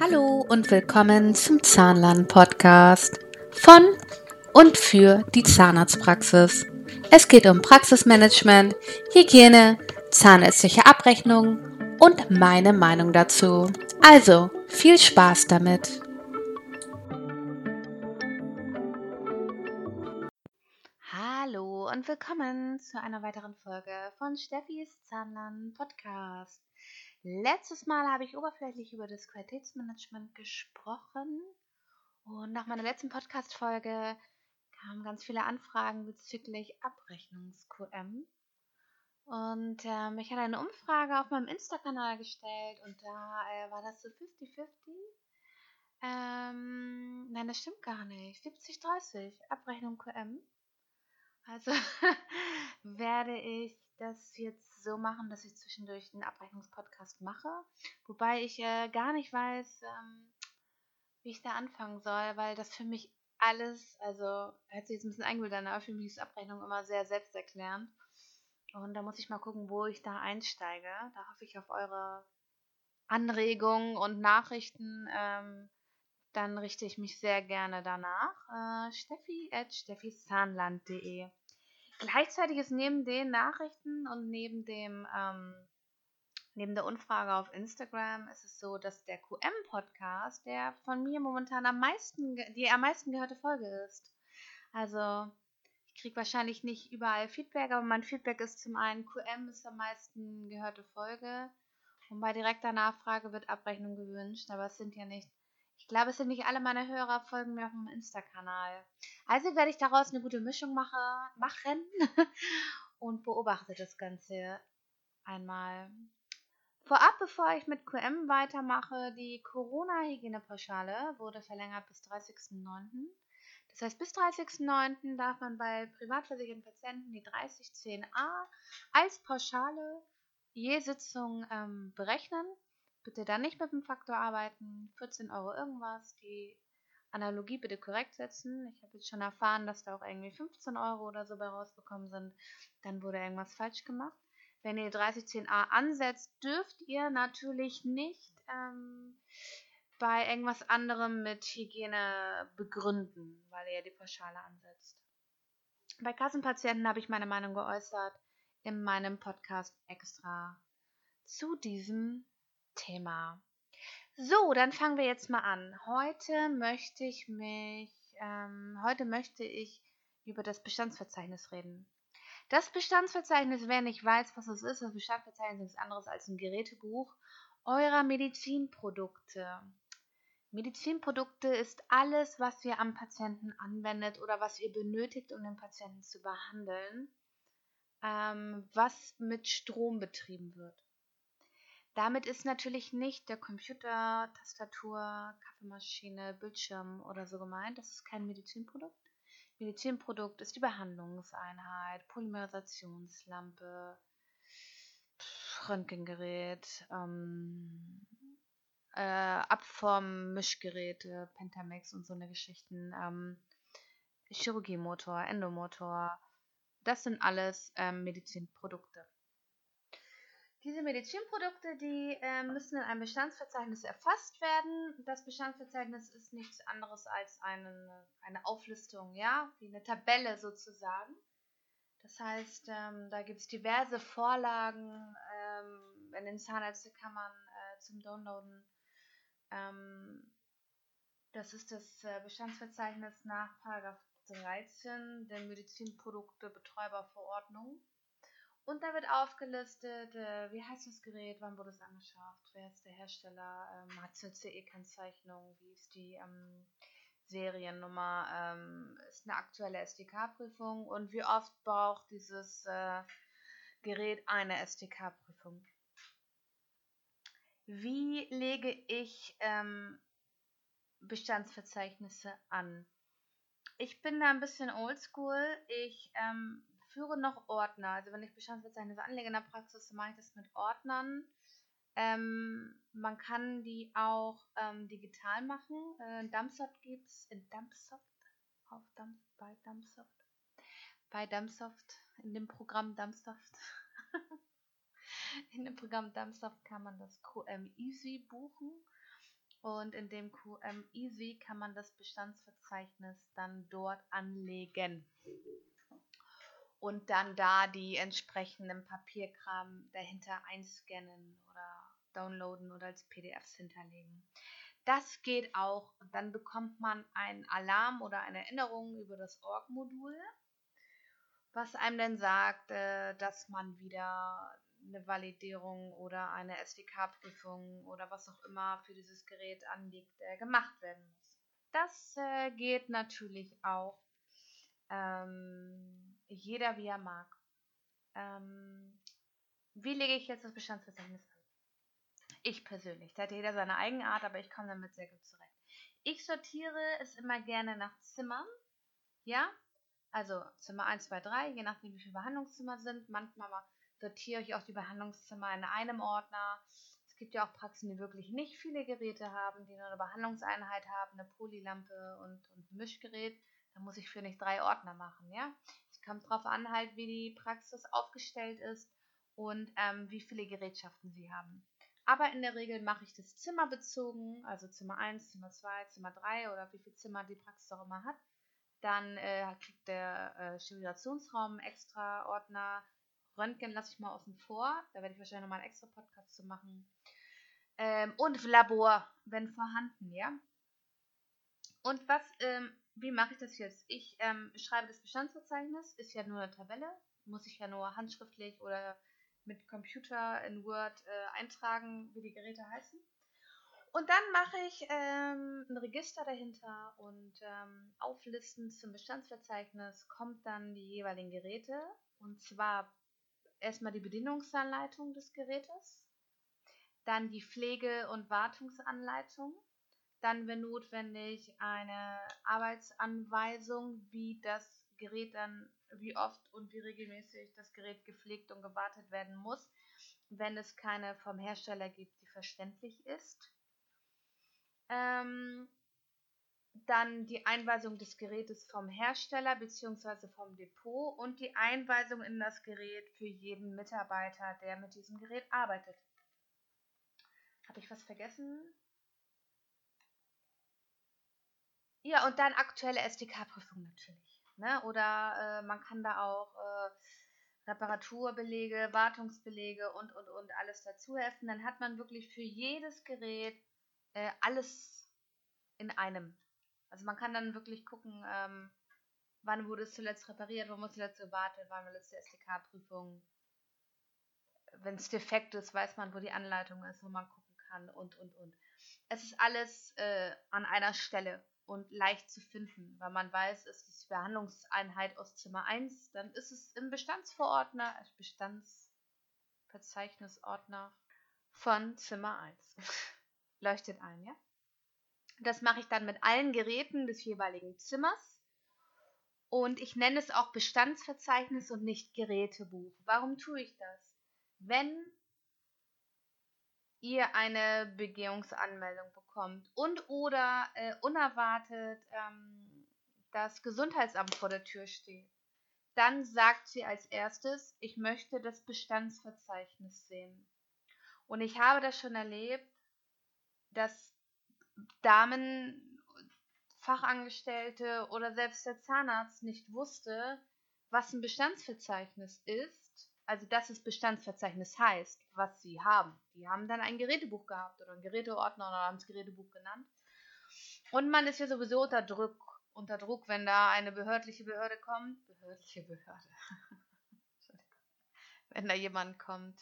Hallo und willkommen zum Zahnlern Podcast von und für die Zahnarztpraxis. Es geht um Praxismanagement, Hygiene, zahnärztliche Abrechnung und meine Meinung dazu. Also, viel Spaß damit. Hallo und willkommen zu einer weiteren Folge von Steffis Zahnlern Podcast. Letztes Mal habe ich oberflächlich über das Qualitätsmanagement gesprochen und nach meiner letzten Podcast-Folge kamen ganz viele Anfragen bezüglich Abrechnungs-QM. Und ähm, ich hatte eine Umfrage auf meinem Insta-Kanal gestellt und da äh, war das so 50-50. Ähm, nein, das stimmt gar nicht. 70-30 Abrechnung QM. Also werde ich das jetzt so machen, dass ich zwischendurch einen Abrechnungspodcast mache. Wobei ich äh, gar nicht weiß, ähm, wie ich da anfangen soll, weil das für mich alles, also hört sich jetzt ein bisschen eingebildet aber für mich ist Abrechnung immer sehr selbsterklärend. Und da muss ich mal gucken, wo ich da einsteige. Da hoffe ich auf eure Anregungen und Nachrichten. Ähm, dann richte ich mich sehr gerne danach. Äh, Steffi at steffisahnland.de Gleichzeitig ist neben den Nachrichten und neben dem ähm, neben der Umfrage auf Instagram ist es so, dass der QM-Podcast, der von mir momentan am meisten, die am meisten gehörte Folge ist. Also ich kriege wahrscheinlich nicht überall Feedback, aber mein Feedback ist zum einen, QM ist am meisten gehörte Folge und bei direkter Nachfrage wird Abrechnung gewünscht, aber es sind ja nicht ich glaube, es sind nicht alle meine Hörer folgen mir auf dem Insta-Kanal. Also werde ich daraus eine gute Mischung mache, machen und beobachte das Ganze einmal. Vorab, bevor ich mit QM weitermache, die Corona-Hygienepauschale wurde verlängert bis 30.09. Das heißt, bis 30.09. darf man bei privatversicherten Patienten die 3010a als Pauschale je Sitzung ähm, berechnen. Bitte dann nicht mit dem Faktor arbeiten. 14 Euro irgendwas. Die Analogie bitte korrekt setzen. Ich habe jetzt schon erfahren, dass da auch irgendwie 15 Euro oder so bei rausbekommen sind. Dann wurde irgendwas falsch gemacht. Wenn ihr 3010a ansetzt, dürft ihr natürlich nicht ähm, bei irgendwas anderem mit Hygiene begründen, weil ihr die Pauschale ansetzt. Bei Kassenpatienten habe ich meine Meinung geäußert in meinem Podcast extra zu diesem Thema. So, dann fangen wir jetzt mal an. Heute möchte ich mich, ähm, heute möchte ich über das Bestandsverzeichnis reden. Das Bestandsverzeichnis, wer nicht weiß, was es ist, das Bestandsverzeichnis ist nichts anderes als ein Gerätebuch eurer Medizinprodukte. Medizinprodukte ist alles, was ihr am Patienten anwendet oder was ihr benötigt, um den Patienten zu behandeln, ähm, was mit Strom betrieben wird. Damit ist natürlich nicht der Computer, Tastatur, Kaffeemaschine, Bildschirm oder so gemeint. Das ist kein Medizinprodukt. Medizinprodukt ist die Behandlungseinheit, Polymerisationslampe, Röntgengerät, ähm, äh, Abformmischgeräte, Pentamex und so eine Geschichten, ähm, Chirurgiemotor, Endomotor. Das sind alles ähm, Medizinprodukte. Diese Medizinprodukte, die äh, müssen in einem Bestandsverzeichnis erfasst werden. Das Bestandsverzeichnis ist nichts anderes als eine, eine Auflistung, ja, wie eine Tabelle sozusagen. Das heißt, ähm, da gibt es diverse Vorlagen ähm, in den Zahnärztekammern äh, zum Downloaden. Ähm, das ist das äh, Bestandsverzeichnis nach 13 der Medizinprodukte-Betäuberverordnung. Und da wird aufgelistet, äh, wie heißt das Gerät, wann wurde es angeschafft, wer ist der Hersteller, ähm, hat es eine CE-Kennzeichnung, wie ist die ähm, Seriennummer, ähm, ist eine aktuelle SDK-Prüfung und wie oft braucht dieses äh, Gerät eine SDK-Prüfung. Wie lege ich ähm, Bestandsverzeichnisse an? Ich bin da ein bisschen oldschool. Ich ähm, führe noch Ordner. Also wenn ich Bestandsverzeichnisse anlege in der Praxis, mache ich das mit Ordnern. Ähm, man kann die auch ähm, digital machen. Äh, Dumpsoft gibt es in Dumpsoft, auf Dump, bei Dumpsoft, bei Dumpsoft, in dem Programm Dumpsoft. in dem Programm Dumpsoft kann man das QM Easy buchen. Und in dem QM Easy kann man das Bestandsverzeichnis dann dort anlegen. Und dann da die entsprechenden Papierkram dahinter einscannen oder downloaden oder als PDFs hinterlegen. Das geht auch. Dann bekommt man einen Alarm oder eine Erinnerung über das Org-Modul, was einem dann sagt, äh, dass man wieder eine Validierung oder eine SDK-Prüfung oder was auch immer für dieses Gerät anliegt, äh, gemacht werden muss. Das äh, geht natürlich auch ähm, jeder, wie er mag. Ähm, wie lege ich jetzt das Bestandsverzeichnis an? Ich persönlich. Da hat jeder seine Eigenart, aber ich komme damit sehr gut zurecht. Ich sortiere es immer gerne nach Zimmern. Ja, also Zimmer 1, 2, 3, je nachdem wie viele Behandlungszimmer sind. Manchmal sortiere ich auch die Behandlungszimmer in einem Ordner. Es gibt ja auch Praxen, die wirklich nicht viele Geräte haben, die nur eine Behandlungseinheit haben, eine Polylampe und, und ein Mischgerät. Da muss ich für nicht drei Ordner machen, ja. Kommt darauf an, halt, wie die Praxis aufgestellt ist und ähm, wie viele Gerätschaften sie haben. Aber in der Regel mache ich das zimmerbezogen, also Zimmer 1, Zimmer 2, Zimmer 3 oder wie viele Zimmer die Praxis auch immer hat. Dann äh, kriegt der äh, Sterilisationsraum extra Ordner, Röntgen lasse ich mal außen vor. Da werde ich wahrscheinlich nochmal einen extra Podcast zu machen. Ähm, und Labor, wenn vorhanden, ja. Und was, ähm, wie mache ich das jetzt? Ich ähm, schreibe das Bestandsverzeichnis, ist ja nur eine Tabelle, muss ich ja nur handschriftlich oder mit Computer in Word äh, eintragen, wie die Geräte heißen. Und dann mache ich ähm, ein Register dahinter und ähm, auflisten zum Bestandsverzeichnis kommt dann die jeweiligen Geräte und zwar erstmal die Bedienungsanleitung des Gerätes, dann die Pflege- und Wartungsanleitung, dann, wenn notwendig, eine Arbeitsanweisung, wie das Gerät dann, wie oft und wie regelmäßig das Gerät gepflegt und gewartet werden muss, wenn es keine vom Hersteller gibt, die verständlich ist. Ähm, dann die Einweisung des Gerätes vom Hersteller bzw. vom Depot und die Einweisung in das Gerät für jeden Mitarbeiter, der mit diesem Gerät arbeitet. Habe ich was vergessen? Ja, und dann aktuelle SDK-Prüfung natürlich. Ne? Oder äh, man kann da auch äh, Reparaturbelege, Wartungsbelege und, und, und alles dazu helfen. Dann hat man wirklich für jedes Gerät äh, alles in einem. Also man kann dann wirklich gucken, ähm, wann wurde es zuletzt repariert, wann wurde es zuletzt gewartet, wann war letzte SDK-Prüfung. Wenn es defekt ist, weiß man, wo die Anleitung ist, wo man gucken kann und, und, und. Es ist alles äh, an einer Stelle und leicht zu finden, weil man weiß, es ist die Behandlungseinheit aus Zimmer 1, dann ist es im Bestandsverordner, als Bestandsverzeichnisordner von Zimmer 1. Leuchtet ein, ja? Das mache ich dann mit allen Geräten des jeweiligen Zimmers. Und ich nenne es auch Bestandsverzeichnis und nicht Gerätebuch. Warum tue ich das? Wenn ihr eine Begehungsanmeldung bekommt und oder äh, unerwartet ähm, das Gesundheitsamt vor der Tür steht, dann sagt sie als erstes, ich möchte das Bestandsverzeichnis sehen. Und ich habe das schon erlebt, dass Damen, Fachangestellte oder selbst der Zahnarzt nicht wusste, was ein Bestandsverzeichnis ist, also dass es Bestandsverzeichnis heißt, was sie haben. Die haben dann ein Gerätebuch gehabt oder ein Geräteordner oder haben es Gerätebuch genannt. Und man ist ja sowieso unter Druck, unter Druck, wenn da eine behördliche Behörde kommt. Behördliche Behörde. wenn da jemand kommt,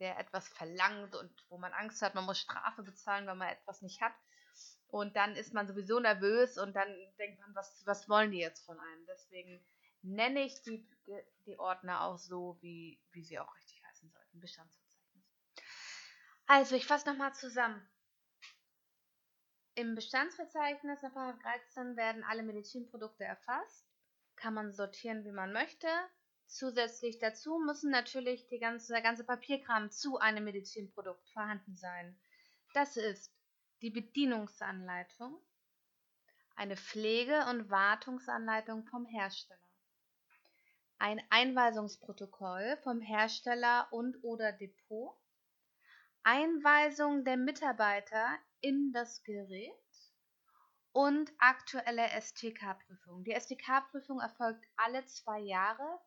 der etwas verlangt und wo man Angst hat, man muss Strafe bezahlen, weil man etwas nicht hat. Und dann ist man sowieso nervös und dann denkt man, was, was wollen die jetzt von einem? Deswegen nenne ich die, die Ordner auch so, wie, wie sie auch richtig heißen sollten. Bestandsverzeichnis. Also, ich fasse nochmal zusammen. Im Bestandsverzeichnis nach 13 werden alle Medizinprodukte erfasst. Kann man sortieren, wie man möchte. Zusätzlich dazu müssen natürlich die ganze, der ganze Papierkram zu einem Medizinprodukt vorhanden sein. Das ist die Bedienungsanleitung, eine Pflege- und Wartungsanleitung vom Hersteller, ein Einweisungsprotokoll vom Hersteller und oder Depot, Einweisung der Mitarbeiter in das Gerät und aktuelle STK-Prüfung. Die STK-Prüfung erfolgt alle zwei Jahre,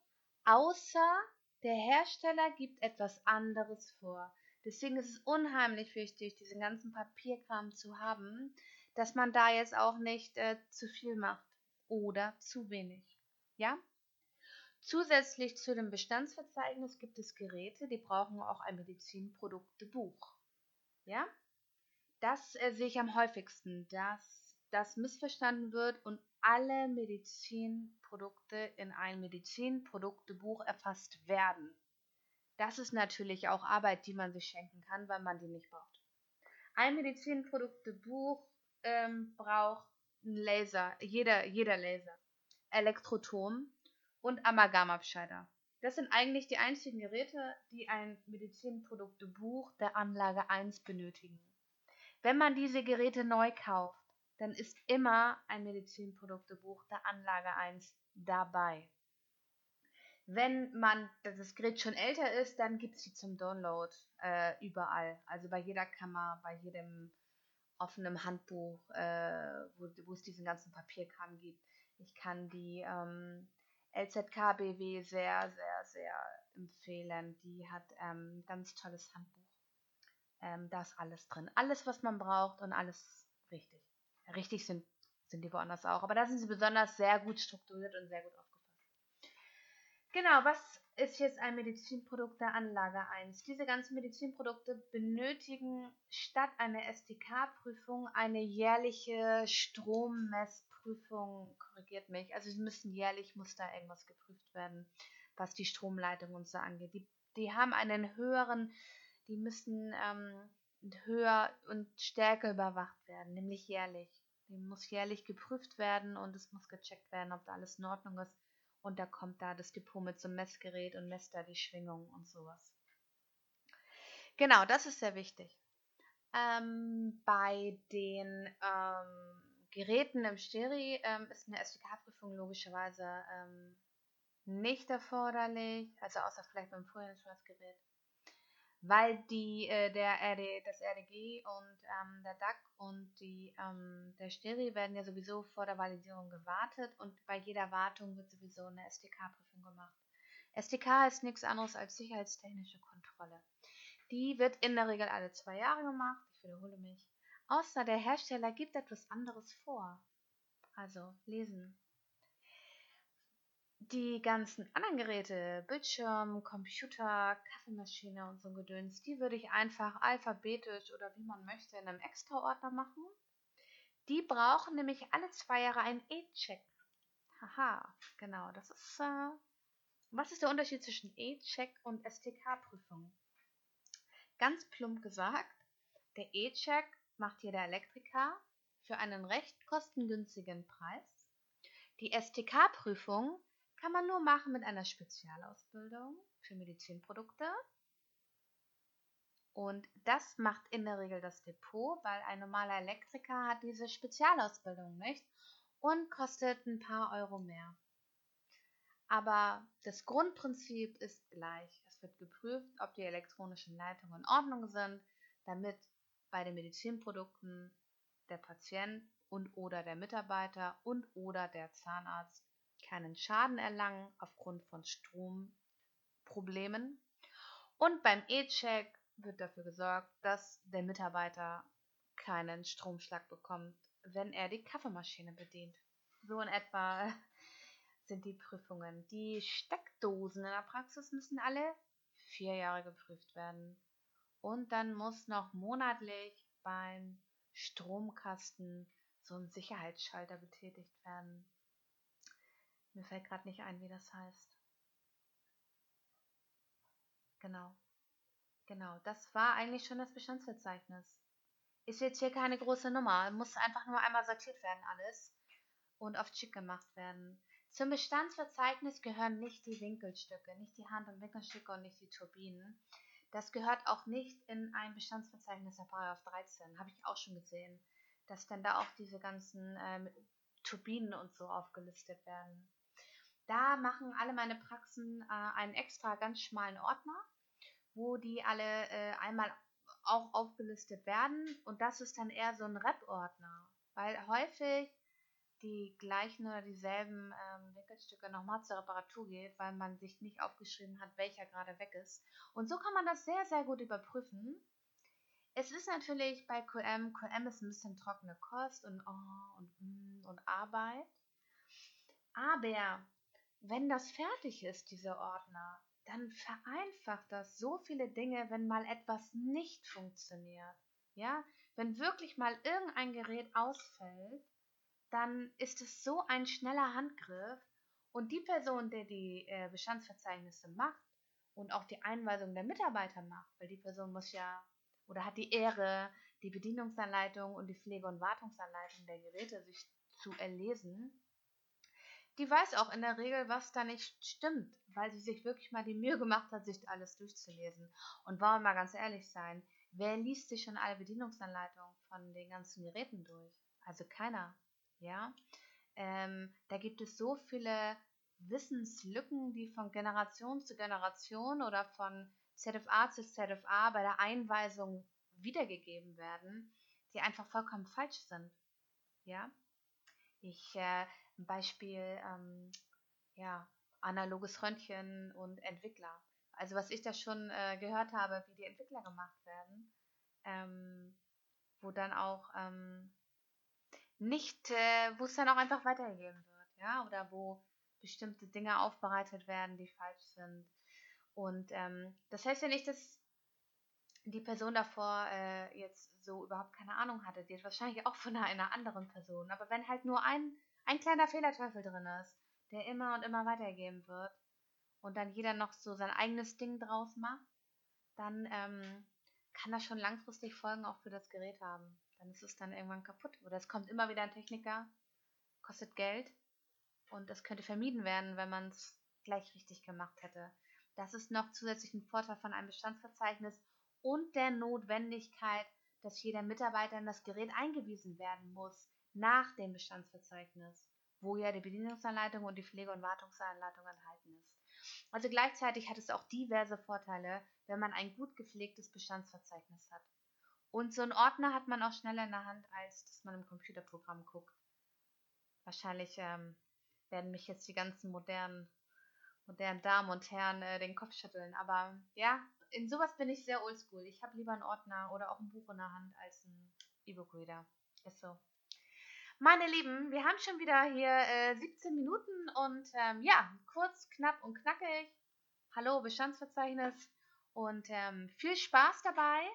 außer der Hersteller gibt etwas anderes vor. Deswegen ist es unheimlich wichtig, diesen ganzen Papierkram zu haben, dass man da jetzt auch nicht äh, zu viel macht oder zu wenig. Ja? Zusätzlich zu dem Bestandsverzeichnis gibt es Geräte, die brauchen auch ein Medizinproduktebuch. Ja? Das äh, sehe ich am häufigsten, dass das missverstanden wird und alle Medizinprodukte in ein Medizinproduktebuch erfasst werden. Das ist natürlich auch Arbeit, die man sich schenken kann, weil man die nicht braucht. Ein Medizinproduktebuch ähm, braucht einen Laser, jeder, jeder Laser, Elektrotom und Amalgamabscheider. Das sind eigentlich die einzigen Geräte, die ein Medizinproduktebuch der Anlage 1 benötigen. Wenn man diese Geräte neu kauft, dann ist immer ein Medizinproduktebuch der Anlage 1 dabei. Wenn man das Gerät schon älter ist, dann gibt es sie zum Download äh, überall. Also bei jeder Kammer, bei jedem offenen Handbuch, äh, wo, es diesen ganzen Papierkram gibt. Ich kann die ähm, LZKBW sehr, sehr, sehr empfehlen. Die hat ähm, ein ganz tolles Handbuch. Ähm, da ist alles drin. Alles, was man braucht und alles richtig. Richtig sind, sind die woanders auch, aber da sind sie besonders sehr gut strukturiert und sehr gut aufgefasst. Genau, was ist jetzt ein Medizinprodukt der Anlage 1? Diese ganzen Medizinprodukte benötigen statt einer SDK-Prüfung eine jährliche Strommessprüfung, korrigiert mich. Also sie müssen jährlich, muss da irgendwas geprüft werden, was die Stromleitung und so angeht. Die, die haben einen höheren, die müssen ähm, höher und stärker überwacht werden, nämlich jährlich. Die muss jährlich geprüft werden und es muss gecheckt werden, ob da alles in Ordnung ist. Und da kommt da das Depot mit zum Messgerät und messt da die Schwingung und sowas. Genau, das ist sehr wichtig. Ähm, bei den ähm, Geräten im Steri ähm, ist eine SDK-Prüfung logischerweise ähm, nicht erforderlich, also außer vielleicht beim Vorjahresgerät weil die, äh, der RD, das RDG und ähm, der DAC und die, ähm, der Steri werden ja sowieso vor der Validierung gewartet und bei jeder Wartung wird sowieso eine SDK-Prüfung gemacht. SDK ist nichts anderes als sicherheitstechnische Kontrolle. Die wird in der Regel alle zwei Jahre gemacht, ich wiederhole mich, außer der Hersteller gibt etwas anderes vor. Also lesen, die ganzen anderen Geräte, Bildschirm, Computer, Kaffeemaschine und so Gedöns, die würde ich einfach alphabetisch oder wie man möchte in einem Extra-Ordner machen. Die brauchen nämlich alle zwei Jahre einen E-Check. Haha, genau, das ist. Äh, was ist der Unterschied zwischen E-Check und STK-Prüfung? Ganz plump gesagt, der E-Check macht jeder Elektriker für einen recht kostengünstigen Preis. Die STK-Prüfung kann man nur machen mit einer Spezialausbildung für Medizinprodukte. Und das macht in der Regel das Depot, weil ein normaler Elektriker hat diese Spezialausbildung nicht und kostet ein paar Euro mehr. Aber das Grundprinzip ist gleich. Es wird geprüft, ob die elektronischen Leitungen in Ordnung sind, damit bei den Medizinprodukten der Patient und oder der Mitarbeiter und oder der Zahnarzt keinen Schaden erlangen aufgrund von Stromproblemen. Und beim E-Check wird dafür gesorgt, dass der Mitarbeiter keinen Stromschlag bekommt, wenn er die Kaffeemaschine bedient. So in etwa sind die Prüfungen. Die Steckdosen in der Praxis müssen alle vier Jahre geprüft werden. Und dann muss noch monatlich beim Stromkasten so ein Sicherheitsschalter betätigt werden. Mir fällt gerade nicht ein, wie das heißt. Genau. Genau, das war eigentlich schon das Bestandsverzeichnis. Ist jetzt hier keine große Nummer. Muss einfach nur einmal sortiert werden alles und auf Chick gemacht werden. Zum Bestandsverzeichnis gehören nicht die Winkelstücke, nicht die Hand- und Winkelstücke und nicht die Turbinen. Das gehört auch nicht in ein Bestandsverzeichnis der Paragraph 13. Habe ich auch schon gesehen, dass dann da auch diese ganzen äh, Turbinen und so aufgelistet werden. Da machen alle meine Praxen äh, einen extra ganz schmalen Ordner, wo die alle äh, einmal auch aufgelistet werden. Und das ist dann eher so ein Rep-Ordner, weil häufig die gleichen oder dieselben ähm, Wickelstücke nochmal zur Reparatur geht, weil man sich nicht aufgeschrieben hat, welcher gerade weg ist. Und so kann man das sehr, sehr gut überprüfen. Es ist natürlich bei QM, QM ist ein bisschen trockene Kost und, oh, und, mm, und Arbeit. Aber wenn das fertig ist, dieser Ordner, dann vereinfacht das so viele Dinge, wenn mal etwas nicht funktioniert. Ja, wenn wirklich mal irgendein Gerät ausfällt, dann ist es so ein schneller Handgriff und die Person, der die äh, Bestandsverzeichnisse macht und auch die Einweisung der Mitarbeiter macht, weil die Person muss ja oder hat die Ehre, die Bedienungsanleitung und die Pflege- und Wartungsanleitung der Geräte sich zu erlesen, die weiß auch in der Regel, was da nicht stimmt, weil sie sich wirklich mal die Mühe gemacht hat, sich alles durchzulesen. Und wollen wir mal ganz ehrlich sein, wer liest sich schon alle Bedienungsanleitungen von den ganzen Geräten durch? Also keiner, ja. Ähm, da gibt es so viele Wissenslücken, die von Generation zu Generation oder von ZFA zu ZFA bei der Einweisung wiedergegeben werden, die einfach vollkommen falsch sind. Ja, ich äh, ein Beispiel, ähm, ja, analoges Röntgen und Entwickler. Also was ich da schon äh, gehört habe, wie die Entwickler gemacht werden, ähm, wo dann auch ähm, nicht, äh, wo es dann auch einfach weitergegeben wird, ja, oder wo bestimmte Dinge aufbereitet werden, die falsch sind. Und ähm, das heißt ja nicht, dass die Person davor äh, jetzt so überhaupt keine Ahnung hatte. Die ist wahrscheinlich auch von einer, anderen Person. Aber wenn halt nur ein ein kleiner Fehlerteufel drin ist, der immer und immer weitergeben wird und dann jeder noch so sein eigenes Ding draus macht, dann ähm, kann das schon langfristig Folgen auch für das Gerät haben. Dann ist es dann irgendwann kaputt. Oder es kommt immer wieder ein Techniker, kostet Geld und es könnte vermieden werden, wenn man es gleich richtig gemacht hätte. Das ist noch zusätzlich ein Vorteil von einem Bestandsverzeichnis und der Notwendigkeit, dass jeder Mitarbeiter in das Gerät eingewiesen werden muss nach dem Bestandsverzeichnis, wo ja die Bedienungsanleitung und die Pflege- und Wartungsanleitung enthalten ist. Also gleichzeitig hat es auch diverse Vorteile, wenn man ein gut gepflegtes Bestandsverzeichnis hat. Und so einen Ordner hat man auch schneller in der Hand, als dass man im Computerprogramm guckt. Wahrscheinlich ähm, werden mich jetzt die ganzen modernen, modernen Damen und Herren äh, den Kopf schütteln. Aber ja, in sowas bin ich sehr oldschool. Ich habe lieber einen Ordner oder auch ein Buch in der Hand als ein E-Book-Reader. Ist so. Meine Lieben, wir haben schon wieder hier äh, 17 Minuten und ähm, ja, kurz, knapp und knackig. Hallo, Bestandsverzeichnis und ähm, viel Spaß dabei.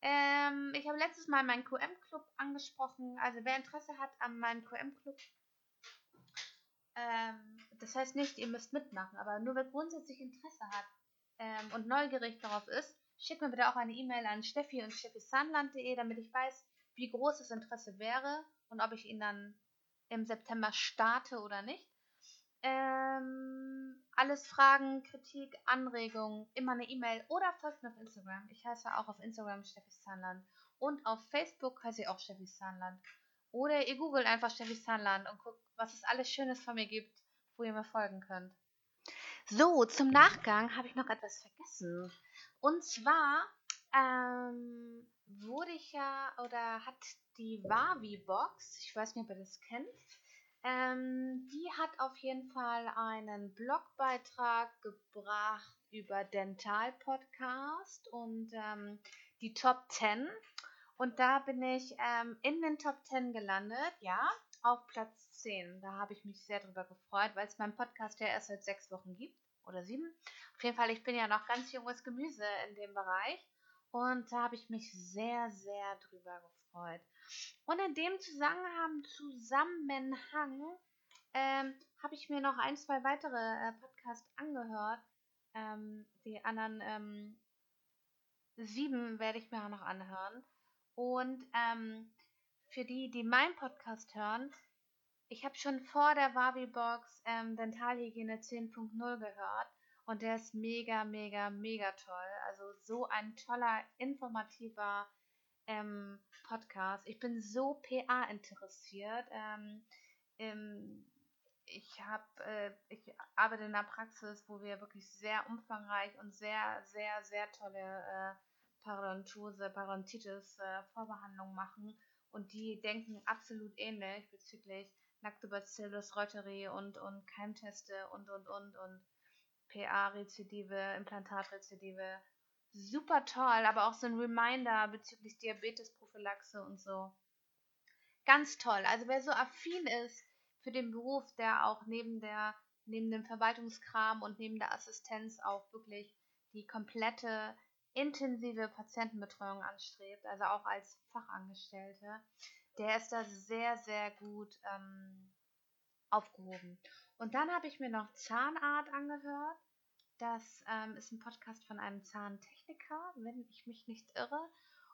Ähm, ich habe letztes Mal meinen QM-Club angesprochen. Also wer Interesse hat an meinem QM-Club, ähm, das heißt nicht, ihr müsst mitmachen, aber nur wer grundsätzlich Interesse hat ähm, und neugierig darauf ist, schickt mir bitte auch eine E-Mail an steffi und steffisanland.de, damit ich weiß, wie groß das Interesse wäre und ob ich ihn dann im September starte oder nicht. Ähm, alles Fragen, Kritik, Anregungen, immer eine E-Mail oder folgt mir auf Instagram. Ich heiße auch auf Instagram Steffi Zahnland und auf Facebook heiße ich auch Steffi Zahnland. Oder ihr googelt einfach Steffi Zahnland und guckt, was es alles Schönes von mir gibt, wo ihr mir folgen könnt. So, zum Nachgang habe ich noch etwas vergessen. Und zwar ähm, wurde ich ja oder hat die Wavi-Box, ich weiß nicht, ob ihr das kennt, ähm, die hat auf jeden Fall einen Blogbeitrag gebracht über Dental Podcast und ähm, die Top 10. Und da bin ich ähm, in den Top 10 gelandet, ja, auf Platz 10. Da habe ich mich sehr drüber gefreut, weil es meinen Podcast ja erst seit sechs Wochen gibt oder sieben. Auf jeden Fall, ich bin ja noch ganz junges Gemüse in dem Bereich. Und da habe ich mich sehr, sehr drüber gefreut. Und in dem Zusammenhang, ähm, habe ich mir noch ein, zwei weitere äh, Podcasts angehört. Ähm, die anderen ähm, sieben werde ich mir auch noch anhören. Und ähm, für die, die meinen Podcast hören, ich habe schon vor der Wavi-Box ähm, Dentalhygiene 10.0 gehört. Und der ist mega, mega, mega toll. Also so ein toller, informativer ähm, Podcast. Ich bin so PA interessiert. Ähm, ähm, ich habe, äh, ich arbeite in einer Praxis, wo wir wirklich sehr umfangreich und sehr, sehr, sehr tolle äh, Parodontose, Parodontitis äh, Vorbehandlung machen und die denken absolut ähnlich bezüglich Lactobacillus reuteri und, und Keimteste und, und, und, und PA-Rezidive, Implantatrezidive. Super toll, aber auch so ein Reminder bezüglich Diabetesprophylaxe und so. Ganz toll. Also wer so affin ist für den Beruf, der auch neben der neben dem Verwaltungskram und neben der Assistenz auch wirklich die komplette intensive Patientenbetreuung anstrebt, also auch als Fachangestellte, der ist da sehr, sehr gut ähm, aufgehoben. Und dann habe ich mir noch Zahnart angehört. Das ähm, ist ein Podcast von einem Zahntechniker, wenn ich mich nicht irre.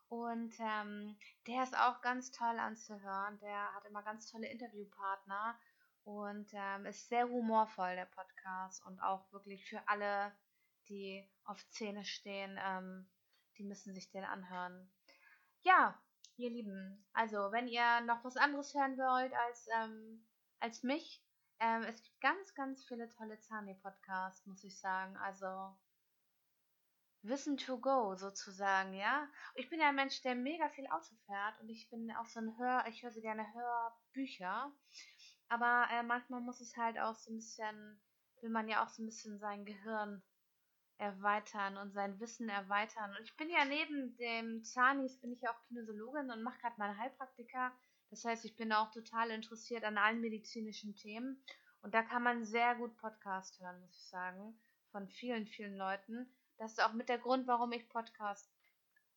Und ähm, der ist auch ganz toll anzuhören. Der hat immer ganz tolle Interviewpartner und ähm, ist sehr humorvoll, der Podcast. Und auch wirklich für alle, die auf Zähne stehen, ähm, die müssen sich den anhören. Ja, ihr Lieben, also wenn ihr noch was anderes hören wollt als, ähm, als mich, ähm, es gibt ganz, ganz viele tolle Zahni-Podcasts, muss ich sagen. Also Wissen to go sozusagen, ja. Ich bin ja ein Mensch, der mega viel Auto fährt und ich bin auch so ein Hör, ich höre so gerne Hörbücher. Aber äh, manchmal muss es halt auch so ein bisschen, will man ja auch so ein bisschen sein Gehirn erweitern und sein Wissen erweitern. Und ich bin ja neben dem Zanis, bin ich ja auch Kinesiologin und mache gerade meine Heilpraktika. Das heißt, ich bin auch total interessiert an allen medizinischen Themen. Und da kann man sehr gut Podcast hören, muss ich sagen, von vielen, vielen Leuten. Das ist auch mit der Grund, warum ich Podcast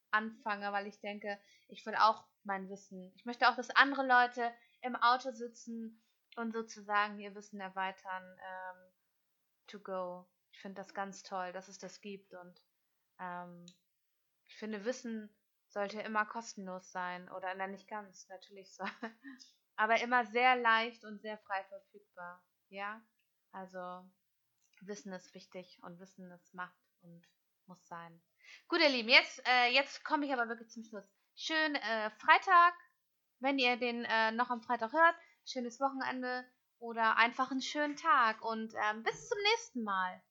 anfange, weil ich denke, ich will auch mein Wissen. Ich möchte auch, dass andere Leute im Auto sitzen und sozusagen ihr Wissen erweitern. Ähm, to go. Ich finde das ganz toll, dass es das gibt und ähm, ich finde, Wissen sollte immer kostenlos sein oder nein, nicht ganz, natürlich so, aber immer sehr leicht und sehr frei verfügbar. Ja, also Wissen ist wichtig und Wissen ist Macht und muss sein. Gut, ihr Lieben, jetzt, äh, jetzt komme ich aber wirklich zum Schluss. Schön äh, Freitag, wenn ihr den äh, noch am Freitag hört. Schönes Wochenende oder einfach einen schönen Tag und ähm, bis zum nächsten Mal.